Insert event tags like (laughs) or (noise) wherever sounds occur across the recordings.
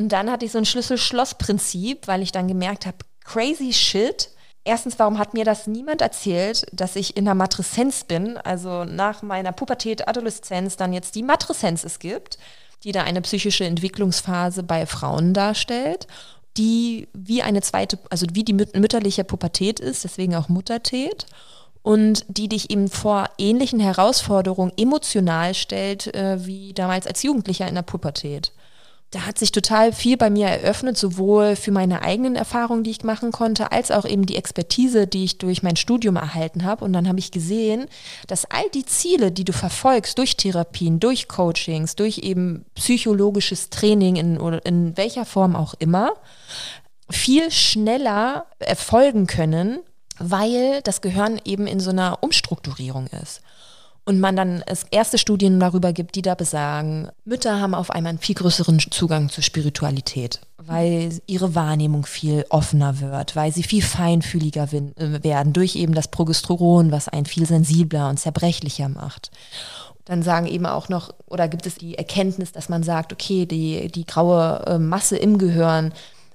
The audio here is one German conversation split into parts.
Und dann hatte ich so ein Schlüssel-Schloss-Prinzip, weil ich dann gemerkt habe, crazy shit. Erstens, warum hat mir das niemand erzählt, dass ich in der Matreszenz bin? Also nach meiner Pubertät, Adoleszenz, dann jetzt die Matreszenz es gibt, die da eine psychische Entwicklungsphase bei Frauen darstellt, die wie eine zweite, also wie die mütterliche Pubertät ist, deswegen auch Muttertät und die dich eben vor ähnlichen Herausforderungen emotional stellt, äh, wie damals als Jugendlicher in der Pubertät da hat sich total viel bei mir eröffnet, sowohl für meine eigenen Erfahrungen, die ich machen konnte, als auch eben die Expertise, die ich durch mein Studium erhalten habe. Und dann habe ich gesehen, dass all die Ziele, die du verfolgst, durch Therapien, durch Coachings, durch eben psychologisches Training in, in welcher Form auch immer, viel schneller erfolgen können, weil das Gehirn eben in so einer Umstrukturierung ist und man dann es erste Studien darüber gibt, die da besagen, Mütter haben auf einmal einen viel größeren Zugang zur Spiritualität, weil ihre Wahrnehmung viel offener wird, weil sie viel feinfühliger äh, werden durch eben das Progesteron, was einen viel sensibler und zerbrechlicher macht. Dann sagen eben auch noch, oder gibt es die Erkenntnis, dass man sagt, okay, die, die graue äh, Masse im Gehirn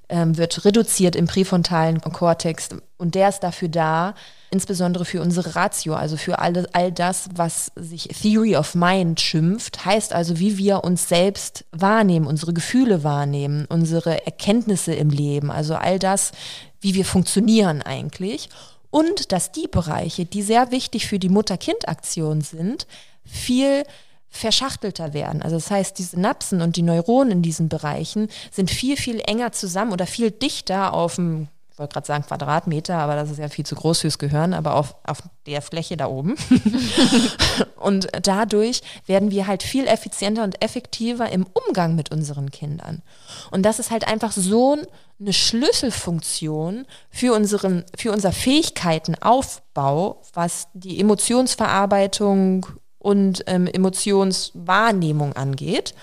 ähm, wird reduziert im präfrontalen Kortex und der ist dafür da, insbesondere für unsere Ratio, also für all, all das, was sich Theory of Mind schimpft, heißt also, wie wir uns selbst wahrnehmen, unsere Gefühle wahrnehmen, unsere Erkenntnisse im Leben, also all das, wie wir funktionieren eigentlich. Und dass die Bereiche, die sehr wichtig für die Mutter-Kind-Aktion sind, viel verschachtelter werden. Also das heißt, die Synapsen und die Neuronen in diesen Bereichen sind viel, viel enger zusammen oder viel dichter auf dem ich wollte gerade sagen Quadratmeter, aber das ist ja viel zu groß fürs Gehirn, aber auf, auf der Fläche da oben. (laughs) und dadurch werden wir halt viel effizienter und effektiver im Umgang mit unseren Kindern. Und das ist halt einfach so eine Schlüsselfunktion für, unseren, für unser Fähigkeitenaufbau, was die Emotionsverarbeitung und ähm, Emotionswahrnehmung angeht.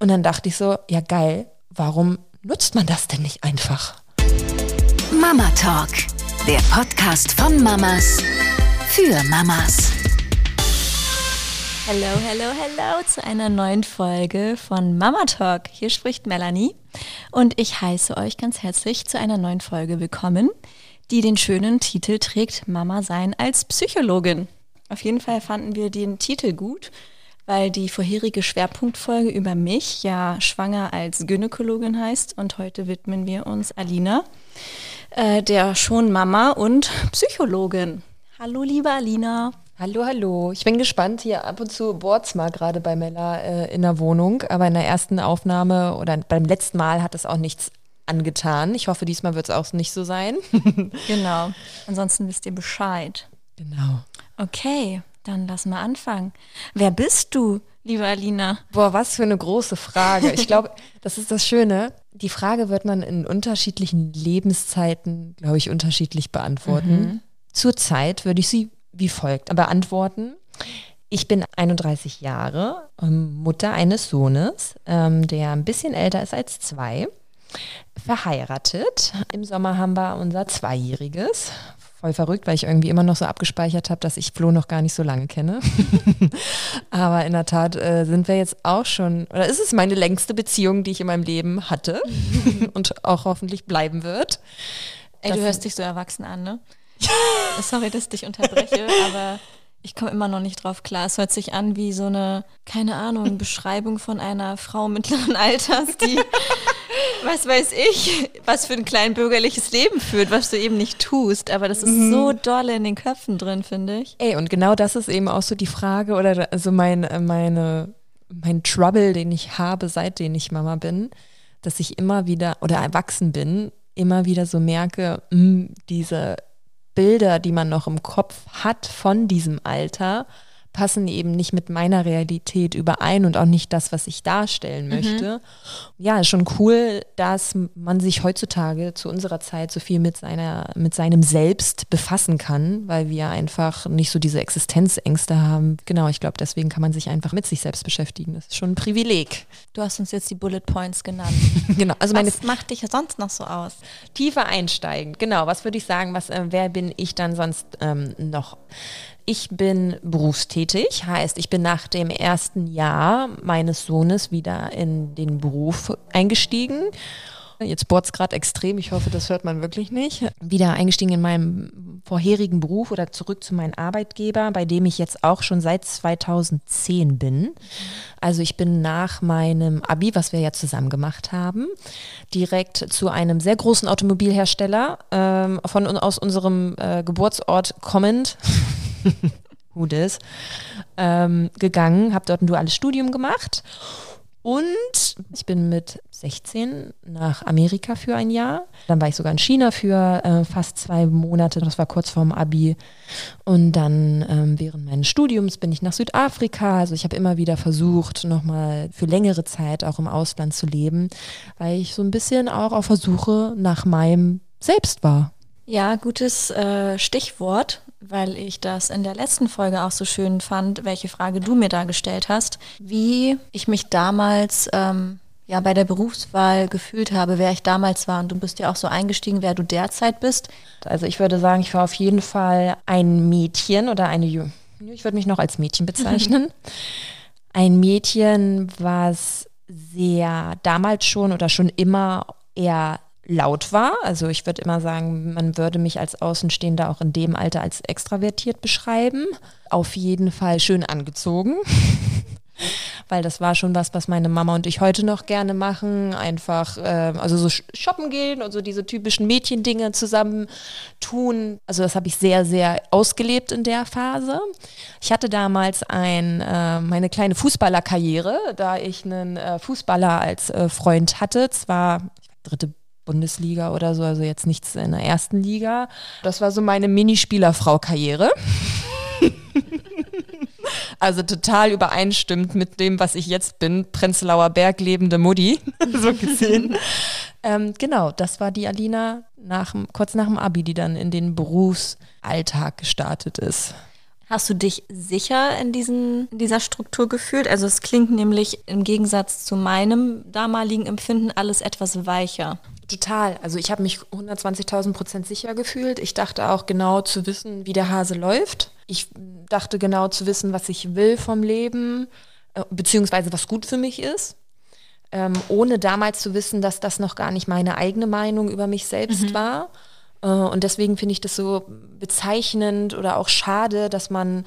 Und dann dachte ich so, ja geil, warum nutzt man das denn nicht einfach? Mama Talk, der Podcast von Mamas für Mamas. Hallo, hallo, hallo zu einer neuen Folge von Mama Talk. Hier spricht Melanie und ich heiße euch ganz herzlich zu einer neuen Folge willkommen, die den schönen Titel trägt Mama sein als Psychologin. Auf jeden Fall fanden wir den Titel gut, weil die vorherige Schwerpunktfolge über mich ja schwanger als Gynäkologin heißt und heute widmen wir uns Alina äh, der schon Mama und Psychologin. Hallo, liebe Alina. Hallo, hallo. Ich bin gespannt. Hier ab und zu bohrt's mal gerade bei Mella äh, in der Wohnung, aber in der ersten Aufnahme oder beim letzten Mal hat es auch nichts angetan. Ich hoffe, diesmal wird es auch nicht so sein. (laughs) genau. Ansonsten wisst ihr Bescheid. Genau. Okay, dann lass mal anfangen. Wer bist du, liebe Alina? Boah, was für eine große Frage. Ich glaube, (laughs) das ist das Schöne. Die Frage wird man in unterschiedlichen Lebenszeiten, glaube ich, unterschiedlich beantworten. Mhm. Zurzeit würde ich sie wie folgt beantworten. Ich bin 31 Jahre, ähm, Mutter eines Sohnes, ähm, der ein bisschen älter ist als zwei, verheiratet. Im Sommer haben wir unser Zweijähriges, voll verrückt, weil ich irgendwie immer noch so abgespeichert habe, dass ich Flo noch gar nicht so lange kenne. (laughs) Aber in der Tat äh, sind wir jetzt auch schon, oder ist es meine längste Beziehung, die ich in meinem Leben hatte (laughs) und auch hoffentlich bleiben wird. Ey, du hörst dich so erwachsen an, ne? (laughs) Sorry, dass ich dich unterbreche, aber ich komme immer noch nicht drauf klar. Es hört sich an wie so eine, keine Ahnung, Beschreibung von einer Frau mittleren Alters, die, was weiß ich, was für ein klein bürgerliches Leben führt, was du eben nicht tust. Aber das ist mhm. so doll in den Köpfen drin, finde ich. Ey, und genau das ist eben auch so die Frage oder also mein, meine, mein Trouble, den ich habe, seitdem ich Mama bin, dass ich immer wieder oder erwachsen bin, immer wieder so merke, mh, hm, diese Bilder, die man noch im Kopf hat von diesem Alter, passen eben nicht mit meiner Realität überein und auch nicht das, was ich darstellen mhm. möchte. Mhm. Ja, ist schon cool, dass man sich heutzutage zu unserer Zeit so viel mit seiner, mit seinem Selbst befassen kann, weil wir einfach nicht so diese Existenzängste haben. Genau, ich glaube, deswegen kann man sich einfach mit sich selbst beschäftigen. Das ist schon ein Privileg. Du hast uns jetzt die Bullet Points genannt. (laughs) genau, also meine was macht dich sonst noch so aus? Tiefer einsteigen. Genau, was würde ich sagen, was, äh, wer bin ich dann sonst ähm, noch? Ich bin berufstätig, heißt, ich bin nach dem ersten Jahr meines Sohnes wieder in den Beruf eingestiegen Jetzt bohrt es gerade extrem, ich hoffe, das hört man wirklich nicht. Wieder eingestiegen in meinem vorherigen Beruf oder zurück zu meinem Arbeitgeber, bei dem ich jetzt auch schon seit 2010 bin. Also ich bin nach meinem Abi, was wir ja zusammen gemacht haben, direkt zu einem sehr großen Automobilhersteller ähm, von aus unserem äh, Geburtsort kommend. (laughs) Who this? Ähm, gegangen, habe dort ein duales Studium gemacht und ich bin mit 16 nach Amerika für ein Jahr. Dann war ich sogar in China für äh, fast zwei Monate. Das war kurz vorm Abi. Und dann ähm, während meines Studiums bin ich nach Südafrika. Also ich habe immer wieder versucht, nochmal für längere Zeit auch im Ausland zu leben, weil ich so ein bisschen auch auf Versuche nach meinem Selbst war. Ja, gutes äh, Stichwort, weil ich das in der letzten Folge auch so schön fand, welche Frage du mir da gestellt hast, wie ich mich damals ähm, ja bei der Berufswahl gefühlt habe, wer ich damals war. Und du bist ja auch so eingestiegen, wer du derzeit bist. Also ich würde sagen, ich war auf jeden Fall ein Mädchen oder eine ich würde mich noch als Mädchen bezeichnen. (laughs) ein Mädchen, was sehr damals schon oder schon immer eher laut war. Also ich würde immer sagen, man würde mich als Außenstehender auch in dem Alter als extravertiert beschreiben. Auf jeden Fall schön angezogen. (laughs) Weil das war schon was, was meine Mama und ich heute noch gerne machen. Einfach, äh, also so shoppen gehen und so diese typischen Mädchendinge zusammen tun. Also das habe ich sehr, sehr ausgelebt in der Phase. Ich hatte damals ein, äh, meine kleine Fußballerkarriere, da ich einen äh, Fußballer als äh, Freund hatte. Zwar dritte Bundesliga oder so, also jetzt nichts in der ersten Liga. Das war so meine Minispielerfrau-Karriere. (laughs) also total übereinstimmt mit dem, was ich jetzt bin, Prenzlauer Berg lebende Mutti, (laughs) so gesehen. ähm, genau, das war die Alina nach, kurz nach dem Abi, die dann in den Berufsalltag gestartet ist. Hast du dich sicher in, diesen, in dieser Struktur gefühlt? Also es klingt nämlich im Gegensatz zu meinem damaligen Empfinden alles etwas weicher. Total. Also ich habe mich 120.000 Prozent sicher gefühlt. Ich dachte auch genau zu wissen, wie der Hase läuft. Ich dachte genau zu wissen, was ich will vom Leben, äh, beziehungsweise was gut für mich ist. Ähm, ohne damals zu wissen, dass das noch gar nicht meine eigene Meinung über mich selbst mhm. war. Äh, und deswegen finde ich das so bezeichnend oder auch schade, dass man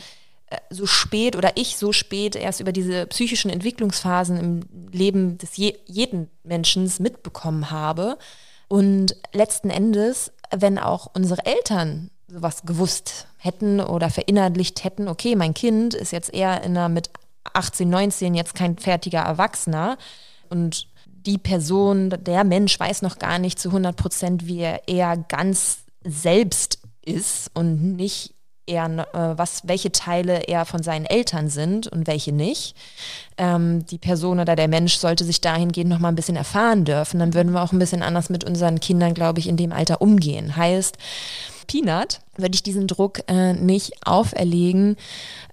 so spät oder ich so spät erst über diese psychischen Entwicklungsphasen im Leben des je jeden Menschen mitbekommen habe. Und letzten Endes, wenn auch unsere Eltern sowas gewusst hätten oder verinnerlicht hätten, okay, mein Kind ist jetzt eher in einer mit 18, 19 jetzt kein fertiger Erwachsener und die Person, der Mensch weiß noch gar nicht zu 100 Prozent, wie er eher ganz selbst ist und nicht er, äh, was, welche Teile er von seinen Eltern sind und welche nicht. Ähm, die Person oder der Mensch sollte sich dahingehend noch mal ein bisschen erfahren dürfen. Dann würden wir auch ein bisschen anders mit unseren Kindern, glaube ich, in dem Alter umgehen. Heißt, Peanut würde ich diesen Druck äh, nicht auferlegen,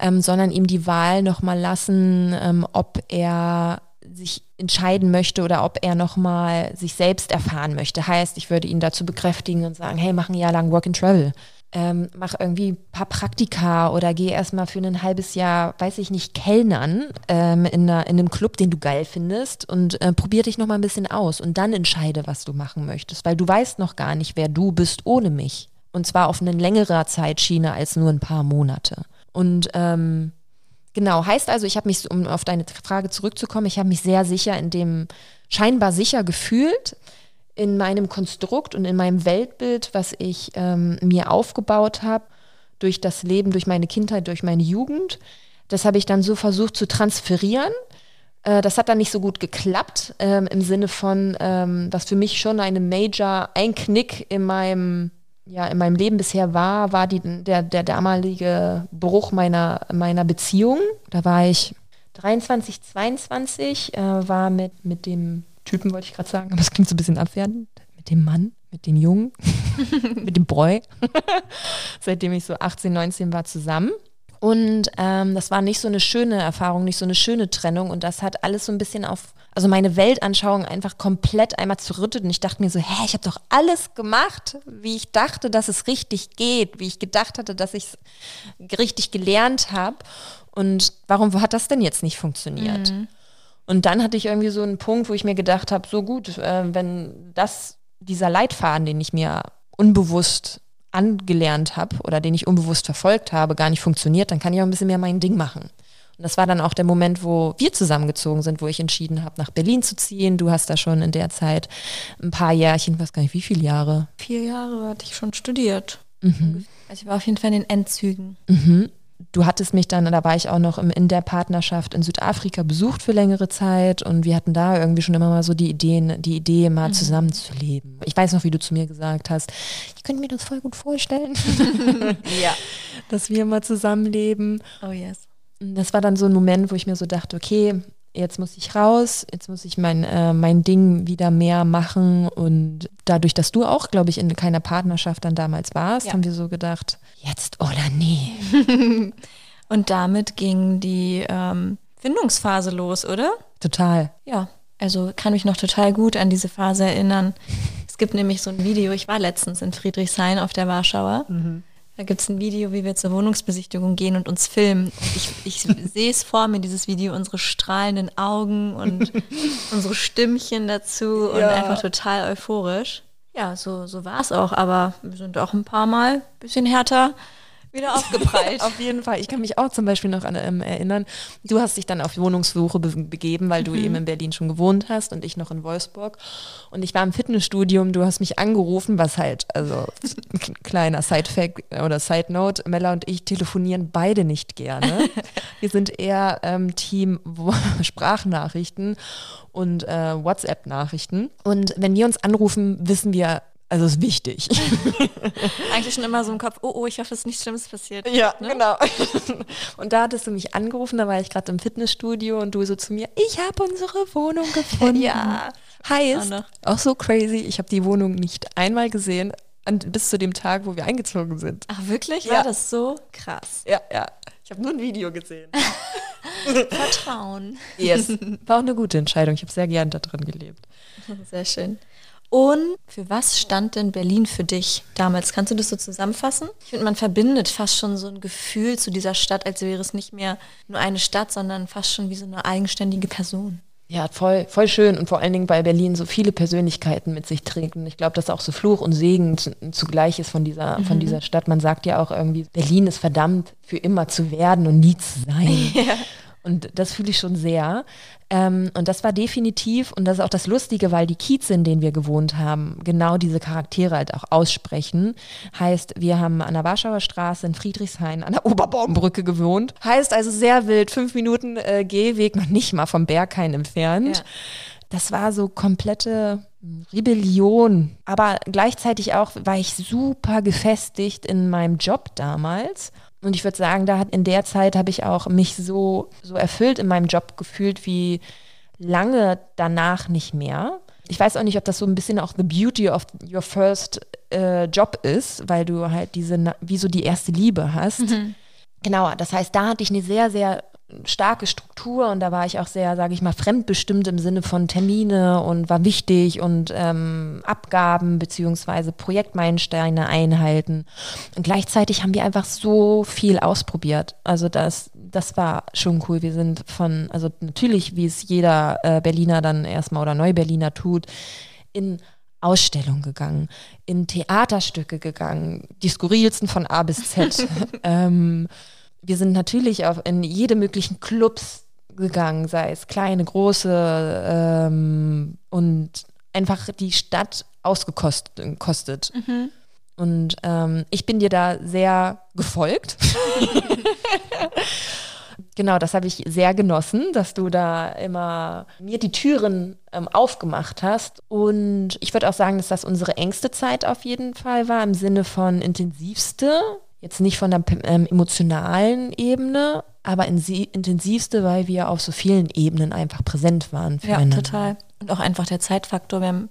ähm, sondern ihm die Wahl noch mal lassen, ähm, ob er sich entscheiden möchte oder ob er nochmal sich selbst erfahren möchte. Heißt, ich würde ihn dazu bekräftigen und sagen, hey, mach ein Jahr lang Work and Travel ähm, mach irgendwie ein paar Praktika oder geh erstmal für ein halbes Jahr, weiß ich nicht, Kellnern ähm, in, einer, in einem Club, den du geil findest und äh, probier dich nochmal ein bisschen aus und dann entscheide, was du machen möchtest, weil du weißt noch gar nicht, wer du bist ohne mich. Und zwar auf eine längere Zeitschiene als nur ein paar Monate. Und ähm, genau, heißt also, ich habe mich, um auf deine Frage zurückzukommen, ich habe mich sehr sicher in dem, scheinbar sicher gefühlt, in meinem Konstrukt und in meinem Weltbild, was ich ähm, mir aufgebaut habe, durch das Leben, durch meine Kindheit, durch meine Jugend. Das habe ich dann so versucht zu transferieren. Äh, das hat dann nicht so gut geklappt, ähm, im Sinne von, ähm, was für mich schon eine Major, ein Knick in meinem, ja, in meinem Leben bisher war, war die, der, der damalige Bruch meiner, meiner Beziehung. Da war ich 23, 22, äh, war mit, mit dem Typen, wollte ich gerade sagen, aber es klingt so ein bisschen abwertend. Mit dem Mann, mit dem Jungen, (laughs) mit dem Boy. (laughs) Seitdem ich so 18, 19 war zusammen. Und ähm, das war nicht so eine schöne Erfahrung, nicht so eine schöne Trennung. Und das hat alles so ein bisschen auf, also meine Weltanschauung einfach komplett einmal zerrüttet und ich dachte mir so, hä, ich habe doch alles gemacht, wie ich dachte, dass es richtig geht, wie ich gedacht hatte, dass ich es richtig gelernt habe und warum hat das denn jetzt nicht funktioniert? Mhm. Und dann hatte ich irgendwie so einen Punkt, wo ich mir gedacht habe, so gut, äh, wenn das dieser Leitfaden, den ich mir unbewusst angelernt habe oder den ich unbewusst verfolgt habe, gar nicht funktioniert, dann kann ich auch ein bisschen mehr mein Ding machen. Und das war dann auch der Moment, wo wir zusammengezogen sind, wo ich entschieden habe, nach Berlin zu ziehen. Du hast da schon in der Zeit ein paar Jährchen, ich weiß gar nicht, wie viele Jahre? Vier Jahre hatte ich schon studiert. Mhm. Also ich war auf jeden Fall in den Endzügen. Mhm du hattest mich dann, da war ich auch noch in der Partnerschaft in Südafrika besucht für längere Zeit und wir hatten da irgendwie schon immer mal so die Ideen, die Idee, mal mhm. zusammenzuleben. Ich weiß noch, wie du zu mir gesagt hast, ich könnte mir das voll gut vorstellen. (laughs) ja. (laughs) Dass wir mal zusammenleben. Oh yes. Das war dann so ein Moment, wo ich mir so dachte, okay, jetzt muss ich raus, jetzt muss ich mein, äh, mein Ding wieder mehr machen. Und dadurch, dass du auch, glaube ich, in keiner Partnerschaft dann damals warst, ja. haben wir so gedacht, jetzt oder nie. (laughs) und damit ging die ähm, Findungsphase los, oder? Total. Ja, also kann mich noch total gut an diese Phase erinnern. Es gibt nämlich so ein Video, ich war letztens in Friedrichshain auf der Warschauer. Mhm. Da gibt es ein Video, wie wir zur Wohnungsbesichtigung gehen und uns filmen. Und ich, ich (laughs) sehe es vor mir, dieses Video, unsere strahlenden Augen und (laughs) unsere Stimmchen dazu und ja. einfach total euphorisch. Ja, so, so war es auch, aber wir sind auch ein paar Mal ein bisschen härter wieder aufgeprallt. (laughs) auf jeden Fall. Ich kann mich auch zum Beispiel noch an ähm, erinnern. Du hast dich dann auf Wohnungssuche be begeben, weil du mhm. eben in Berlin schon gewohnt hast und ich noch in Wolfsburg. Und ich war im Fitnessstudium. Du hast mich angerufen, was halt, also kleiner Side-Fact oder Side-Note. Mella und ich telefonieren beide nicht gerne. (laughs) Wir sind eher ähm, Team (laughs) Sprachnachrichten und äh, WhatsApp-Nachrichten. Und wenn wir uns anrufen, wissen wir also ist wichtig. (laughs) Eigentlich schon immer so im Kopf, oh, oh, ich hoffe, es ist nichts Schlimmes passiert. Ja, ne? genau. (laughs) Und da hattest du mich angerufen, da war ich gerade im Fitnessstudio und du so zu mir, ich habe unsere Wohnung gefunden. (laughs) ja. Heißt, auch, auch so crazy, ich habe die Wohnung nicht einmal gesehen, bis zu dem Tag, wo wir eingezogen sind. Ach wirklich? Ja. War das so krass? Ja, ja. Ich habe nur ein Video gesehen. Vertrauen. Yes. War auch eine gute Entscheidung. Ich habe sehr gern da drin gelebt. Sehr schön. Und für was stand denn Berlin für dich damals? Kannst du das so zusammenfassen? Ich finde, man verbindet fast schon so ein Gefühl zu dieser Stadt, als wäre es nicht mehr nur eine Stadt, sondern fast schon wie so eine eigenständige Person. Ja, voll, voll schön und vor allen Dingen, weil Berlin so viele Persönlichkeiten mit sich trägt. Und ich glaube, dass auch so Fluch und Segen zugleich ist von dieser, mhm. von dieser Stadt. Man sagt ja auch irgendwie, Berlin ist verdammt, für immer zu werden und nie zu sein. (laughs) Ja. Und das fühle ich schon sehr. Ähm, und das war definitiv, und das ist auch das Lustige, weil die Kieze, in denen wir gewohnt haben, genau diese Charaktere halt auch aussprechen. Heißt, wir haben an der Warschauer Straße in Friedrichshain an der Oberbaumbrücke gewohnt. Heißt also sehr wild, fünf Minuten äh, Gehweg, noch nicht mal vom Berghain entfernt. Ja. Das war so komplette Rebellion. Aber gleichzeitig auch war ich super gefestigt in meinem Job damals und ich würde sagen, da hat in der Zeit habe ich auch mich so, so erfüllt in meinem Job gefühlt wie lange danach nicht mehr. Ich weiß auch nicht, ob das so ein bisschen auch the beauty of your first äh, Job ist, weil du halt diese, wie so die erste Liebe hast. Mhm. Genau, das heißt, da hatte ich eine sehr, sehr starke Struktur und da war ich auch sehr, sage ich mal, fremdbestimmt im Sinne von Termine und war wichtig und ähm, Abgaben beziehungsweise Projektmeilensteine einhalten. Und gleichzeitig haben wir einfach so viel ausprobiert. Also das, das war schon cool. Wir sind von, also natürlich, wie es jeder äh, Berliner dann erstmal oder Neu-Berliner tut, in Ausstellungen gegangen, in Theaterstücke gegangen, die skurrilsten von A bis Z. (laughs) ähm, wir sind natürlich auch in jede möglichen Clubs gegangen, sei es kleine, große ähm, und einfach die Stadt ausgekostet. Mhm. Und ähm, ich bin dir da sehr gefolgt. (laughs) genau, das habe ich sehr genossen, dass du da immer mir die Türen ähm, aufgemacht hast. Und ich würde auch sagen, dass das unsere engste Zeit auf jeden Fall war, im Sinne von intensivste Jetzt nicht von der ähm, emotionalen Ebene, aber in sie, intensivste, weil wir auf so vielen Ebenen einfach präsent waren. Ja, total. Und auch einfach der Zeitfaktor. Wir haben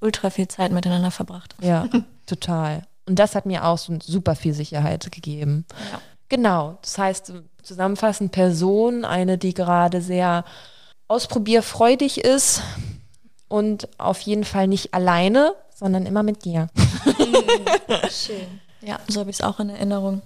ultra viel Zeit miteinander verbracht. Ja, (laughs) total. Und das hat mir auch so super viel Sicherheit gegeben. Ja. Genau. Das heißt, zusammenfassend Person, eine, die gerade sehr ausprobierfreudig ist und auf jeden Fall nicht alleine, sondern immer mit dir. (laughs) Schön. Ja, so habe ich es auch in Erinnerung.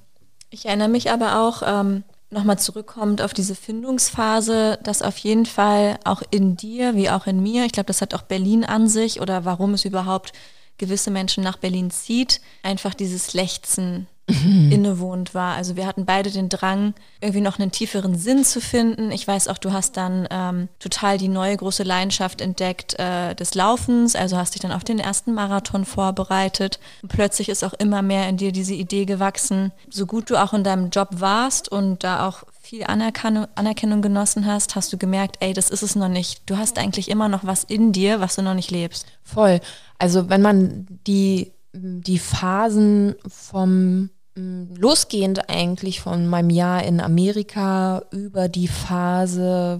Ich erinnere mich aber auch, ähm, nochmal zurückkommt auf diese Findungsphase, dass auf jeden Fall auch in dir wie auch in mir, ich glaube, das hat auch Berlin an sich oder warum es überhaupt gewisse Menschen nach Berlin zieht, einfach dieses Lechzen mhm. innewohnt war. Also wir hatten beide den Drang, irgendwie noch einen tieferen Sinn zu finden. Ich weiß auch, du hast dann ähm, total die neue große Leidenschaft entdeckt äh, des Laufens, also hast dich dann auf den ersten Marathon vorbereitet. Und plötzlich ist auch immer mehr in dir diese Idee gewachsen, so gut du auch in deinem Job warst und da auch viel Anerkennung, Anerkennung genossen hast, hast du gemerkt, ey, das ist es noch nicht. Du hast eigentlich immer noch was in dir, was du noch nicht lebst. Voll. Also wenn man die, die Phasen vom Mm, losgehend eigentlich von meinem Jahr in Amerika über die Phase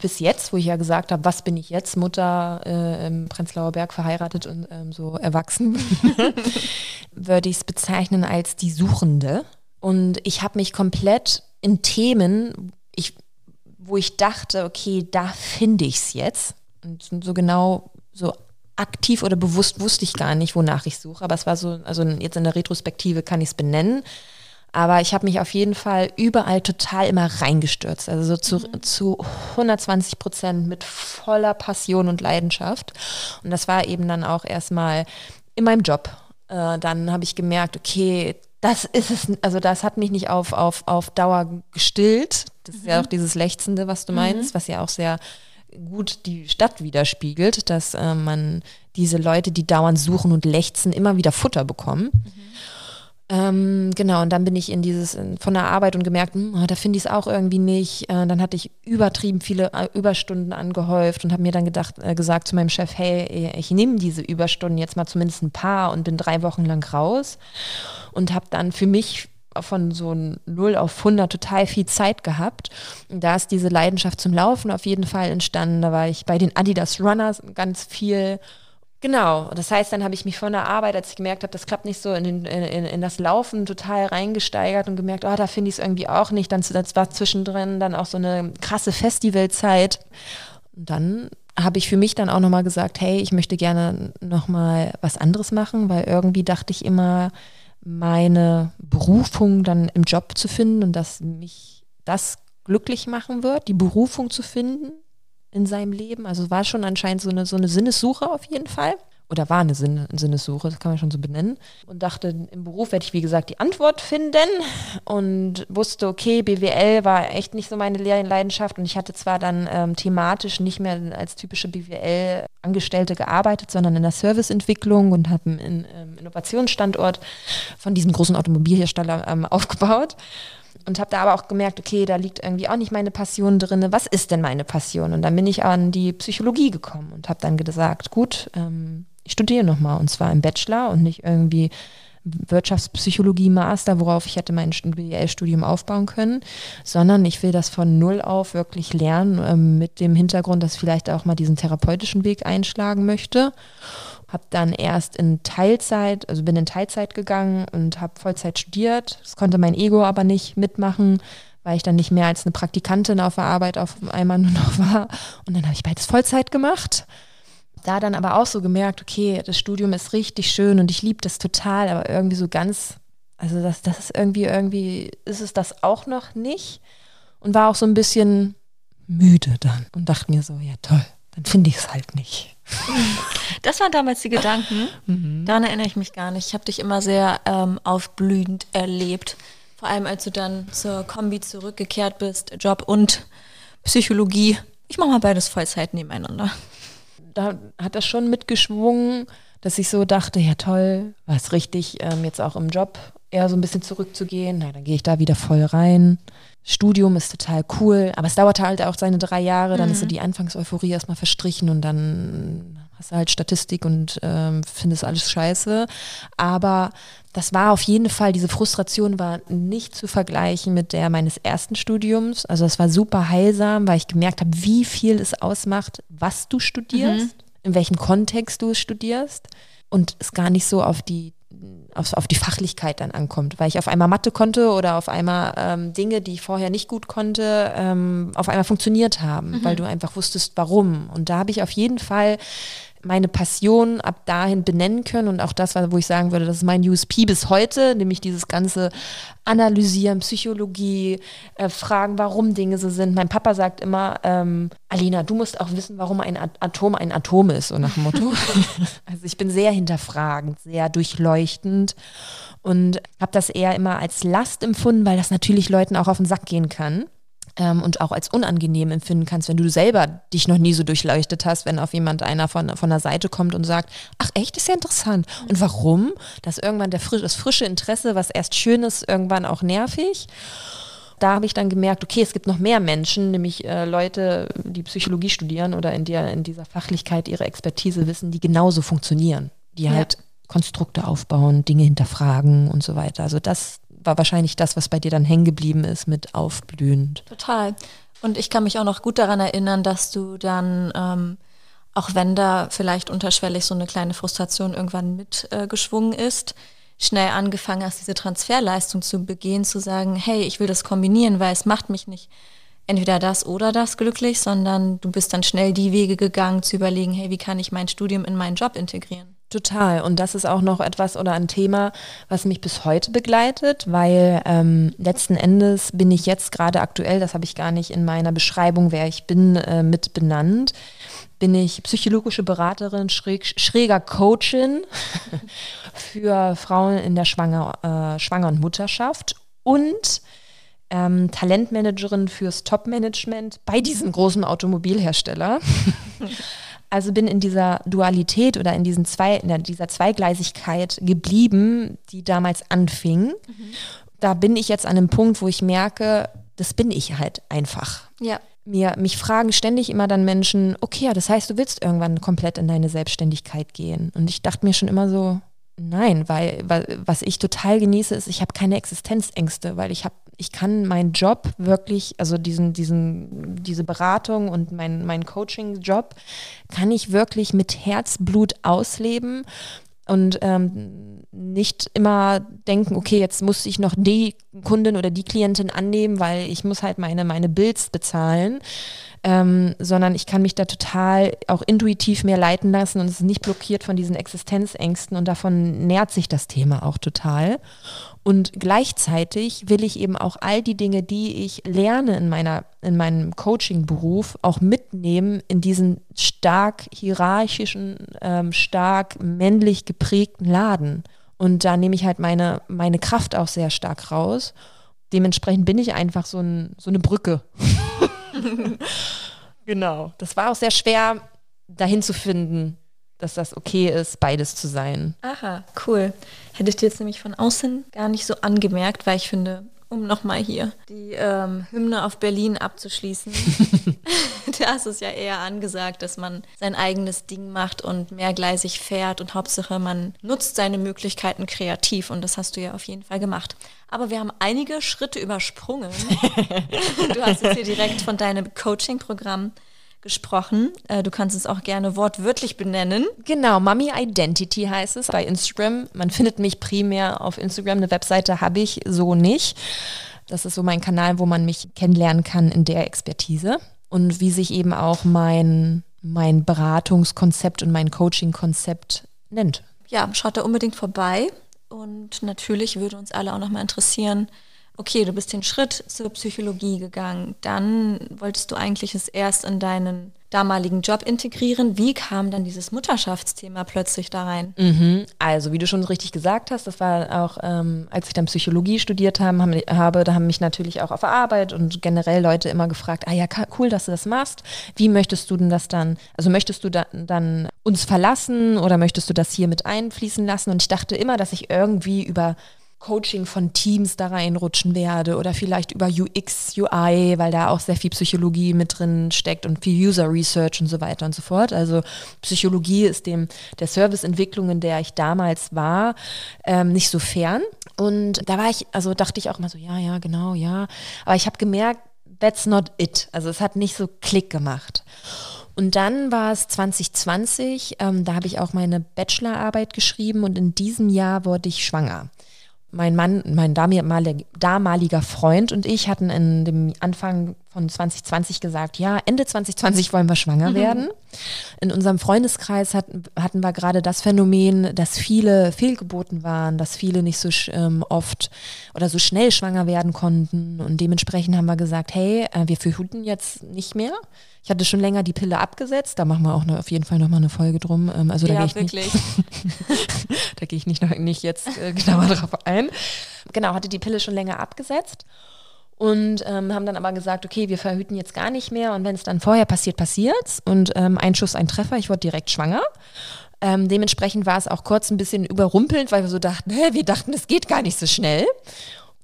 bis jetzt, wo ich ja gesagt habe, was bin ich jetzt, Mutter äh, im Prenzlauer Berg verheiratet und ähm, so erwachsen, (laughs) würde ich es bezeichnen als die Suchende. Und ich habe mich komplett in Themen, ich, wo ich dachte, okay, da finde ich es jetzt. Und so genau so aktiv oder bewusst wusste ich gar nicht, wonach ich suche. Aber es war so, also jetzt in der Retrospektive kann ich es benennen. Aber ich habe mich auf jeden Fall überall total immer reingestürzt. Also so zu, mhm. zu 120 Prozent mit voller Passion und Leidenschaft. Und das war eben dann auch erstmal in meinem Job. Äh, dann habe ich gemerkt, okay, das ist es, also das hat mich nicht auf, auf, auf Dauer gestillt. Das ist ja mhm. auch dieses Lechzende, was du meinst, mhm. was ja auch sehr gut die Stadt widerspiegelt, dass äh, man diese Leute, die dauernd suchen und lechzen, immer wieder Futter bekommen. Mhm. Ähm, genau, und dann bin ich in dieses, von der Arbeit und gemerkt, mh, hm, da finde ich es auch irgendwie nicht. Äh, dann hatte ich übertrieben viele äh, Überstunden angehäuft und habe mir dann gedacht, äh, gesagt zu meinem Chef, hey, ich nehme diese Überstunden jetzt mal zumindest ein paar und bin drei Wochen lang raus und habe dann für mich von so 0 auf 100 total viel Zeit gehabt. Und da ist diese Leidenschaft zum Laufen auf jeden Fall entstanden. Da war ich bei den Adidas Runners ganz viel. Genau, das heißt, dann habe ich mich von der Arbeit, als ich gemerkt habe, das klappt nicht so, in, den, in, in das Laufen total reingesteigert und gemerkt, oh, da finde ich es irgendwie auch nicht. Dann das war zwischendrin dann auch so eine krasse Festivalzeit. Und dann habe ich für mich dann auch nochmal gesagt, hey, ich möchte gerne nochmal was anderes machen, weil irgendwie dachte ich immer, meine Berufung dann im Job zu finden und dass mich das glücklich machen wird, die Berufung zu finden in seinem Leben. Also war schon anscheinend so eine, so eine Sinnessuche auf jeden Fall oder war eine Sinn Sinnessuche, das kann man schon so benennen. Und dachte, im Beruf werde ich, wie gesagt, die Antwort finden und wusste, okay, BWL war echt nicht so meine Leidenschaft und ich hatte zwar dann ähm, thematisch nicht mehr als typische BWL-Angestellte gearbeitet, sondern in der Serviceentwicklung und habe einen ähm, Innovationsstandort von diesem großen Automobilhersteller ähm, aufgebaut und habe da aber auch gemerkt, okay, da liegt irgendwie auch nicht meine Passion drin. Was ist denn meine Passion? Und dann bin ich an die Psychologie gekommen und habe dann gesagt, gut, ähm, ich studiere nochmal und zwar im Bachelor und nicht irgendwie Wirtschaftspsychologie Master, worauf ich hätte mein BWL-Studium aufbauen können, sondern ich will das von null auf wirklich lernen, ähm, mit dem Hintergrund, dass ich vielleicht auch mal diesen therapeutischen Weg einschlagen möchte. Habe dann erst in Teilzeit, also bin in Teilzeit gegangen und habe Vollzeit studiert. Das konnte mein Ego aber nicht mitmachen, weil ich dann nicht mehr als eine Praktikantin auf der Arbeit auf einmal nur noch war. Und dann habe ich beides Vollzeit gemacht da dann aber auch so gemerkt, okay, das Studium ist richtig schön und ich liebe das total, aber irgendwie so ganz, also das, das ist irgendwie, irgendwie ist es das auch noch nicht. Und war auch so ein bisschen müde dann und dachte mir so, ja toll, dann finde ich es halt nicht. (laughs) Das waren damals die Gedanken. Mhm. Daran erinnere ich mich gar nicht. Ich habe dich immer sehr ähm, aufblühend erlebt. Vor allem, als du dann zur Kombi zurückgekehrt bist, Job und Psychologie. Ich mache mal beides Vollzeit nebeneinander da hat das schon mitgeschwungen, dass ich so dachte, ja toll, war es richtig, ähm, jetzt auch im Job eher so ein bisschen zurückzugehen. Na, dann gehe ich da wieder voll rein. Studium ist total cool, aber es dauert halt auch seine drei Jahre, dann mhm. ist so die Anfangseuphorie erstmal verstrichen und dann hast du halt Statistik und ähm, findest alles scheiße. Aber das war auf jeden Fall, diese Frustration war nicht zu vergleichen mit der meines ersten Studiums. Also es war super heilsam, weil ich gemerkt habe, wie viel es ausmacht, was du studierst, mhm. in welchem Kontext du es studierst und es gar nicht so auf die auf, auf die Fachlichkeit dann ankommt, weil ich auf einmal Mathe konnte oder auf einmal ähm, Dinge, die ich vorher nicht gut konnte, ähm, auf einmal funktioniert haben, mhm. weil du einfach wusstest, warum. Und da habe ich auf jeden Fall meine Passion ab dahin benennen können und auch das, wo ich sagen würde, das ist mein USP bis heute, nämlich dieses ganze Analysieren, Psychologie, äh, Fragen, warum Dinge so sind. Mein Papa sagt immer, ähm, Alina, du musst auch wissen, warum ein Atom ein Atom ist, so nach dem Motto. (laughs) also ich bin sehr hinterfragend, sehr durchleuchtend und habe das eher immer als Last empfunden, weil das natürlich Leuten auch auf den Sack gehen kann ähm, und auch als unangenehm empfinden kannst, wenn du selber dich noch nie so durchleuchtet hast, wenn auf jemand einer von, von der Seite kommt und sagt, ach echt, ist ja interessant. Und warum? Dass irgendwann der frisch, das frische Interesse, was erst schön ist, irgendwann auch nervig. Da habe ich dann gemerkt, okay, es gibt noch mehr Menschen, nämlich äh, Leute, die Psychologie studieren oder in, der, in dieser Fachlichkeit ihre Expertise wissen, die genauso funktionieren, die ja. halt Konstrukte aufbauen, Dinge hinterfragen und so weiter. Also das, war wahrscheinlich das, was bei dir dann hängen geblieben ist mit aufblühend. Total. Und ich kann mich auch noch gut daran erinnern, dass du dann, ähm, auch wenn da vielleicht unterschwellig so eine kleine Frustration irgendwann mitgeschwungen äh, ist, schnell angefangen hast, diese Transferleistung zu begehen, zu sagen, hey, ich will das kombinieren, weil es macht mich nicht entweder das oder das glücklich, sondern du bist dann schnell die Wege gegangen, zu überlegen, hey, wie kann ich mein Studium in meinen Job integrieren? Total. Und das ist auch noch etwas oder ein Thema, was mich bis heute begleitet, weil ähm, letzten Endes bin ich jetzt gerade aktuell, das habe ich gar nicht in meiner Beschreibung, wer ich bin, äh, mit benannt, bin ich psychologische Beraterin, schräg, schräger Coachin (laughs) für Frauen in der Schwanger, äh, Schwanger und Mutterschaft und ähm, Talentmanagerin fürs Top-Management bei diesem großen Automobilhersteller. (laughs) Also bin in dieser Dualität oder in, diesen zwei, in dieser Zweigleisigkeit geblieben, die damals anfing. Mhm. Da bin ich jetzt an einem Punkt, wo ich merke, das bin ich halt einfach. Ja. Mir, mich fragen ständig immer dann Menschen, okay, das heißt, du willst irgendwann komplett in deine Selbstständigkeit gehen. Und ich dachte mir schon immer so, nein, weil, weil was ich total genieße, ist, ich habe keine Existenzängste, weil ich habe ich kann meinen Job wirklich, also diesen, diesen, diese Beratung und mein, mein Coaching-Job, kann ich wirklich mit Herzblut ausleben und ähm, nicht immer denken, okay, jetzt muss ich noch die Kundin oder die Klientin annehmen, weil ich muss halt meine, meine Bills bezahlen, ähm, sondern ich kann mich da total auch intuitiv mehr leiten lassen und es ist nicht blockiert von diesen Existenzängsten und davon nährt sich das Thema auch total. Und gleichzeitig will ich eben auch all die Dinge, die ich lerne in meiner, in meinem Coaching-Beruf, auch mitnehmen in diesen stark hierarchischen, ähm, stark männlich geprägten Laden. Und da nehme ich halt meine, meine Kraft auch sehr stark raus. Dementsprechend bin ich einfach so, ein, so eine Brücke. (laughs) (laughs) genau. Das war auch sehr schwer, dahin zu finden, dass das okay ist, beides zu sein. Aha, cool. Hätte ich dir jetzt nämlich von außen gar nicht so angemerkt, weil ich finde, um nochmal hier die ähm, Hymne auf Berlin abzuschließen, (laughs) (laughs) da ist es ja eher angesagt, dass man sein eigenes Ding macht und mehrgleisig fährt und Hauptsache man nutzt seine Möglichkeiten kreativ und das hast du ja auf jeden Fall gemacht. Aber wir haben einige Schritte übersprungen. (laughs) du hast jetzt hier direkt von deinem Coaching-Programm gesprochen. Äh, du kannst es auch gerne wortwörtlich benennen. Genau, Mummy Identity heißt es bei Instagram. Man findet mich primär auf Instagram. Eine Webseite habe ich so nicht. Das ist so mein Kanal, wo man mich kennenlernen kann in der Expertise. Und wie sich eben auch mein, mein Beratungskonzept und mein Coaching-Konzept nennt. Ja, schaut da unbedingt vorbei. Und natürlich würde uns alle auch nochmal interessieren, okay, du bist den Schritt zur Psychologie gegangen, dann wolltest du eigentlich es erst in deinen damaligen Job integrieren. Wie kam dann dieses Mutterschaftsthema plötzlich da rein? Mhm. Also, wie du schon richtig gesagt hast, das war auch, ähm, als ich dann Psychologie studiert haben, haben, habe, da haben mich natürlich auch auf Arbeit und generell Leute immer gefragt, ah ja, cool, dass du das machst. Wie möchtest du denn das dann, also möchtest du da, dann uns verlassen oder möchtest du das hier mit einfließen lassen? Und ich dachte immer, dass ich irgendwie über Coaching von Teams da reinrutschen werde oder vielleicht über UX, UI, weil da auch sehr viel Psychologie mit drin steckt und viel User Research und so weiter und so fort. Also Psychologie ist dem der Serviceentwicklung, in der ich damals war, ähm, nicht so fern. Und da war ich, also dachte ich auch mal so, ja, ja, genau, ja. Aber ich habe gemerkt, that's not it. Also es hat nicht so Klick gemacht. Und dann war es 2020, ähm, da habe ich auch meine Bachelorarbeit geschrieben und in diesem Jahr wurde ich schwanger mein Mann, mein damaliger Freund und ich hatten in dem Anfang von 2020 gesagt, ja, Ende 2020 wollen wir schwanger mhm. werden. In unserem Freundeskreis hatten, hatten wir gerade das Phänomen, dass viele fehlgeboten waren, dass viele nicht so ähm, oft oder so schnell schwanger werden konnten. Und dementsprechend haben wir gesagt, hey, äh, wir verhüten jetzt nicht mehr. Ich hatte schon länger die Pille abgesetzt, da machen wir auch noch, auf jeden Fall nochmal eine Folge drum. Ähm, also da ja, gehe ich wirklich. Nicht, (laughs) da gehe ich nicht, noch, nicht jetzt äh, genauer drauf ein. Genau, hatte die Pille schon länger abgesetzt und ähm, haben dann aber gesagt, okay, wir verhüten jetzt gar nicht mehr und wenn es dann vorher passiert, passiert's und ähm, ein Schuss, ein Treffer, ich wurde direkt schwanger. Ähm, dementsprechend war es auch kurz ein bisschen überrumpelnd, weil wir so dachten, hä, wir dachten, es geht gar nicht so schnell.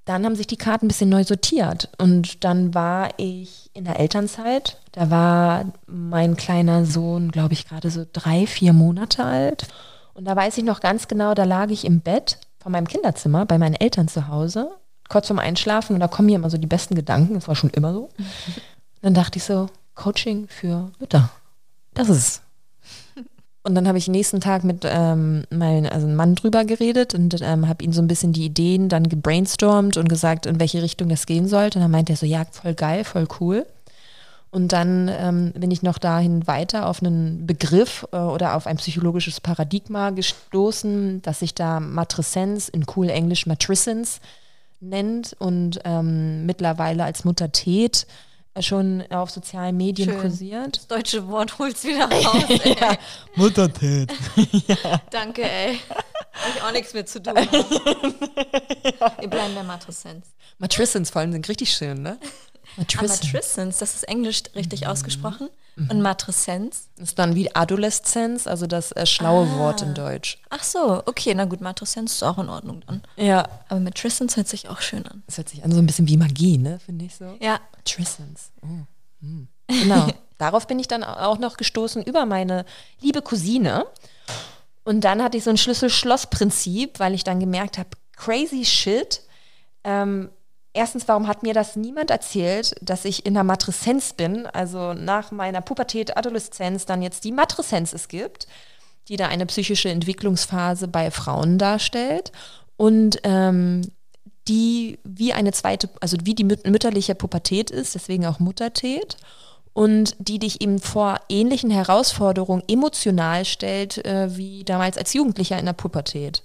Dann haben sich die Karten ein bisschen neu sortiert und dann war ich in der Elternzeit. Da war mein kleiner Sohn, glaube ich, gerade so drei, vier Monate alt. Und da weiß ich noch ganz genau, da lag ich im Bett von meinem Kinderzimmer bei meinen Eltern zu Hause, kurz vorm Einschlafen und da kommen mir immer so die besten Gedanken, das war schon immer so. (laughs) Dann dachte ich so, Coaching für Mütter. Das ist es. Und dann habe ich nächsten Tag mit ähm, meinem also Mann drüber geredet und ähm, habe ihm so ein bisschen die Ideen dann gebrainstormt und gesagt, in welche Richtung das gehen sollte. Und dann meinte er so, ja, voll geil, voll cool. Und dann ähm, bin ich noch dahin weiter auf einen Begriff äh, oder auf ein psychologisches Paradigma gestoßen, das sich da Matreszenz in cool Englisch Matrescence nennt und ähm, mittlerweile als Mutter Tät schon auf sozialen Medien Schön. kursiert. Das deutsche Wort holt's wieder (laughs) raus. Ey. (laughs) ja. Muttertät. ja. Danke, ey. Habe ich auch nichts mehr zu tun. (laughs) ja. Wir bleiben bei Matrescence. Matrescence vor allem sind richtig schön, ne? Matrescence. Ah, Matrescence, das ist englisch richtig mhm. ausgesprochen. Mhm. Und Matrescence? Ist dann wie Adoleszenz, also das äh, schlaue ah. Wort in Deutsch. Ach so, okay, na gut, Matrescence ist auch in Ordnung dann. Ja. Aber Matrescence hört sich auch schön an. Es hört sich an so ein bisschen wie Magie, ne, finde ich so. Ja. Matrescence. Oh. Hm. Genau. (laughs) Darauf bin ich dann auch noch gestoßen über meine liebe Cousine. Und dann hatte ich so ein Schlüssel-Schloss-Prinzip, weil ich dann gemerkt habe, crazy shit. Ähm, erstens, warum hat mir das niemand erzählt, dass ich in der Matreszenz bin, also nach meiner Pubertät, Adoleszenz, dann jetzt die Matreszenz es gibt, die da eine psychische Entwicklungsphase bei Frauen darstellt und ähm, die wie eine zweite, also wie die mütterliche Pubertät ist, deswegen auch Muttertät und die dich eben vor ähnlichen Herausforderungen emotional stellt, äh, wie damals als Jugendlicher in der Pubertät.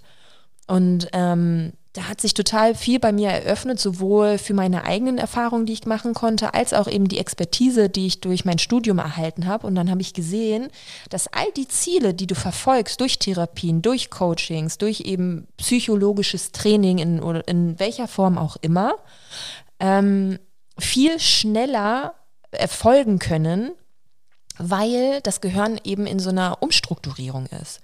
Und ähm, da hat sich total viel bei mir eröffnet, sowohl für meine eigenen Erfahrungen, die ich machen konnte, als auch eben die Expertise, die ich durch mein Studium erhalten habe. Und dann habe ich gesehen, dass all die Ziele, die du verfolgst, durch Therapien, durch Coachings, durch eben psychologisches Training in, in welcher Form auch immer, ähm, viel schneller erfolgen können, weil das Gehirn eben in so einer Umstrukturierung ist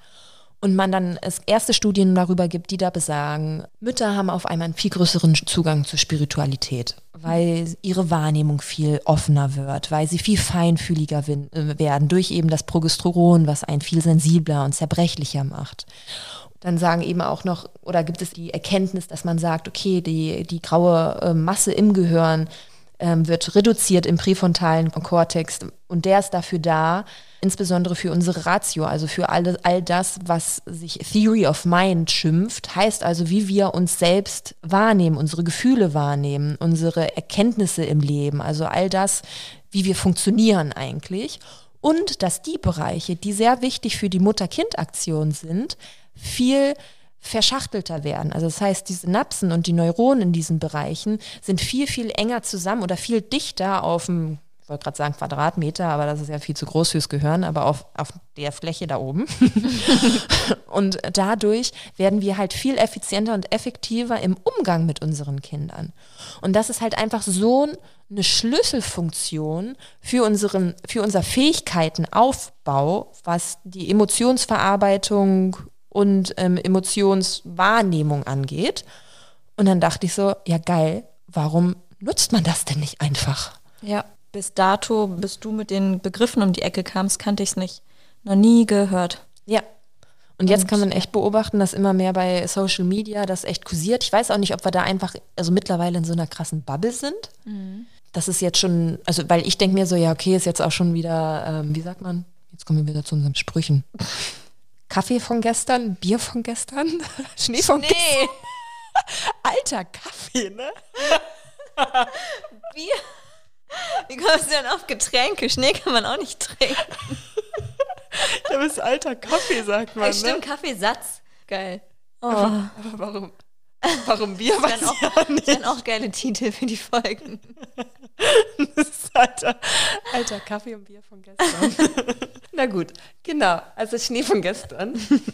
und man dann es erste Studien darüber gibt, die da besagen, Mütter haben auf einmal einen viel größeren Zugang zur Spiritualität, weil ihre Wahrnehmung viel offener wird, weil sie viel feinfühliger äh, werden durch eben das Progesteron, was einen viel sensibler und zerbrechlicher macht. Dann sagen eben auch noch, oder gibt es die Erkenntnis, dass man sagt, okay, die, die graue äh, Masse im Gehirn ähm, wird reduziert im präfrontalen Kortex und der ist dafür da, insbesondere für unsere Ratio, also für all, all das, was sich Theory of Mind schimpft, heißt also, wie wir uns selbst wahrnehmen, unsere Gefühle wahrnehmen, unsere Erkenntnisse im Leben, also all das, wie wir funktionieren eigentlich. Und dass die Bereiche, die sehr wichtig für die Mutter-Kind-Aktion sind, viel verschachtelter werden. Also das heißt, die Synapsen und die Neuronen in diesen Bereichen sind viel, viel enger zusammen oder viel dichter auf dem, ich wollte gerade sagen Quadratmeter, aber das ist ja viel zu groß fürs Gehirn, aber auf, auf der Fläche da oben. (laughs) und dadurch werden wir halt viel effizienter und effektiver im Umgang mit unseren Kindern. Und das ist halt einfach so eine Schlüsselfunktion für unseren, für unser Fähigkeitenaufbau, was die Emotionsverarbeitung und ähm, Emotionswahrnehmung angeht. Und dann dachte ich so, ja geil, warum nutzt man das denn nicht einfach? Ja, bis dato, bis du mit den Begriffen um die Ecke kamst, kannte ich es nicht. Noch nie gehört. Ja. Und, und jetzt kann man echt beobachten, dass immer mehr bei Social Media das echt kursiert. Ich weiß auch nicht, ob wir da einfach, also mittlerweile in so einer krassen Bubble sind. Mhm das ist jetzt schon, also weil ich denke mir so, ja, okay, ist jetzt auch schon wieder, ähm, wie sagt man? Jetzt kommen wir wieder zu unseren Sprüchen. Kaffee von gestern, Bier von gestern, (laughs) Schnee von gestern. Nee, (laughs) Alter Kaffee, ne? (laughs) Bier. Wie kommst du denn auf Getränke? Schnee kann man auch nicht trinken. Das ist alter Kaffee, sagt man, Ja, stimmt, Kaffeesatz. Geil. Oh, Aber warum, warum Bier? das Weiß wären ich auch, auch (laughs) nicht. das wären auch geile Titel für die Folgen. (laughs) Das ist alter, alter Kaffee und Bier von gestern. (laughs) Na gut, genau. Also Schnee von gestern.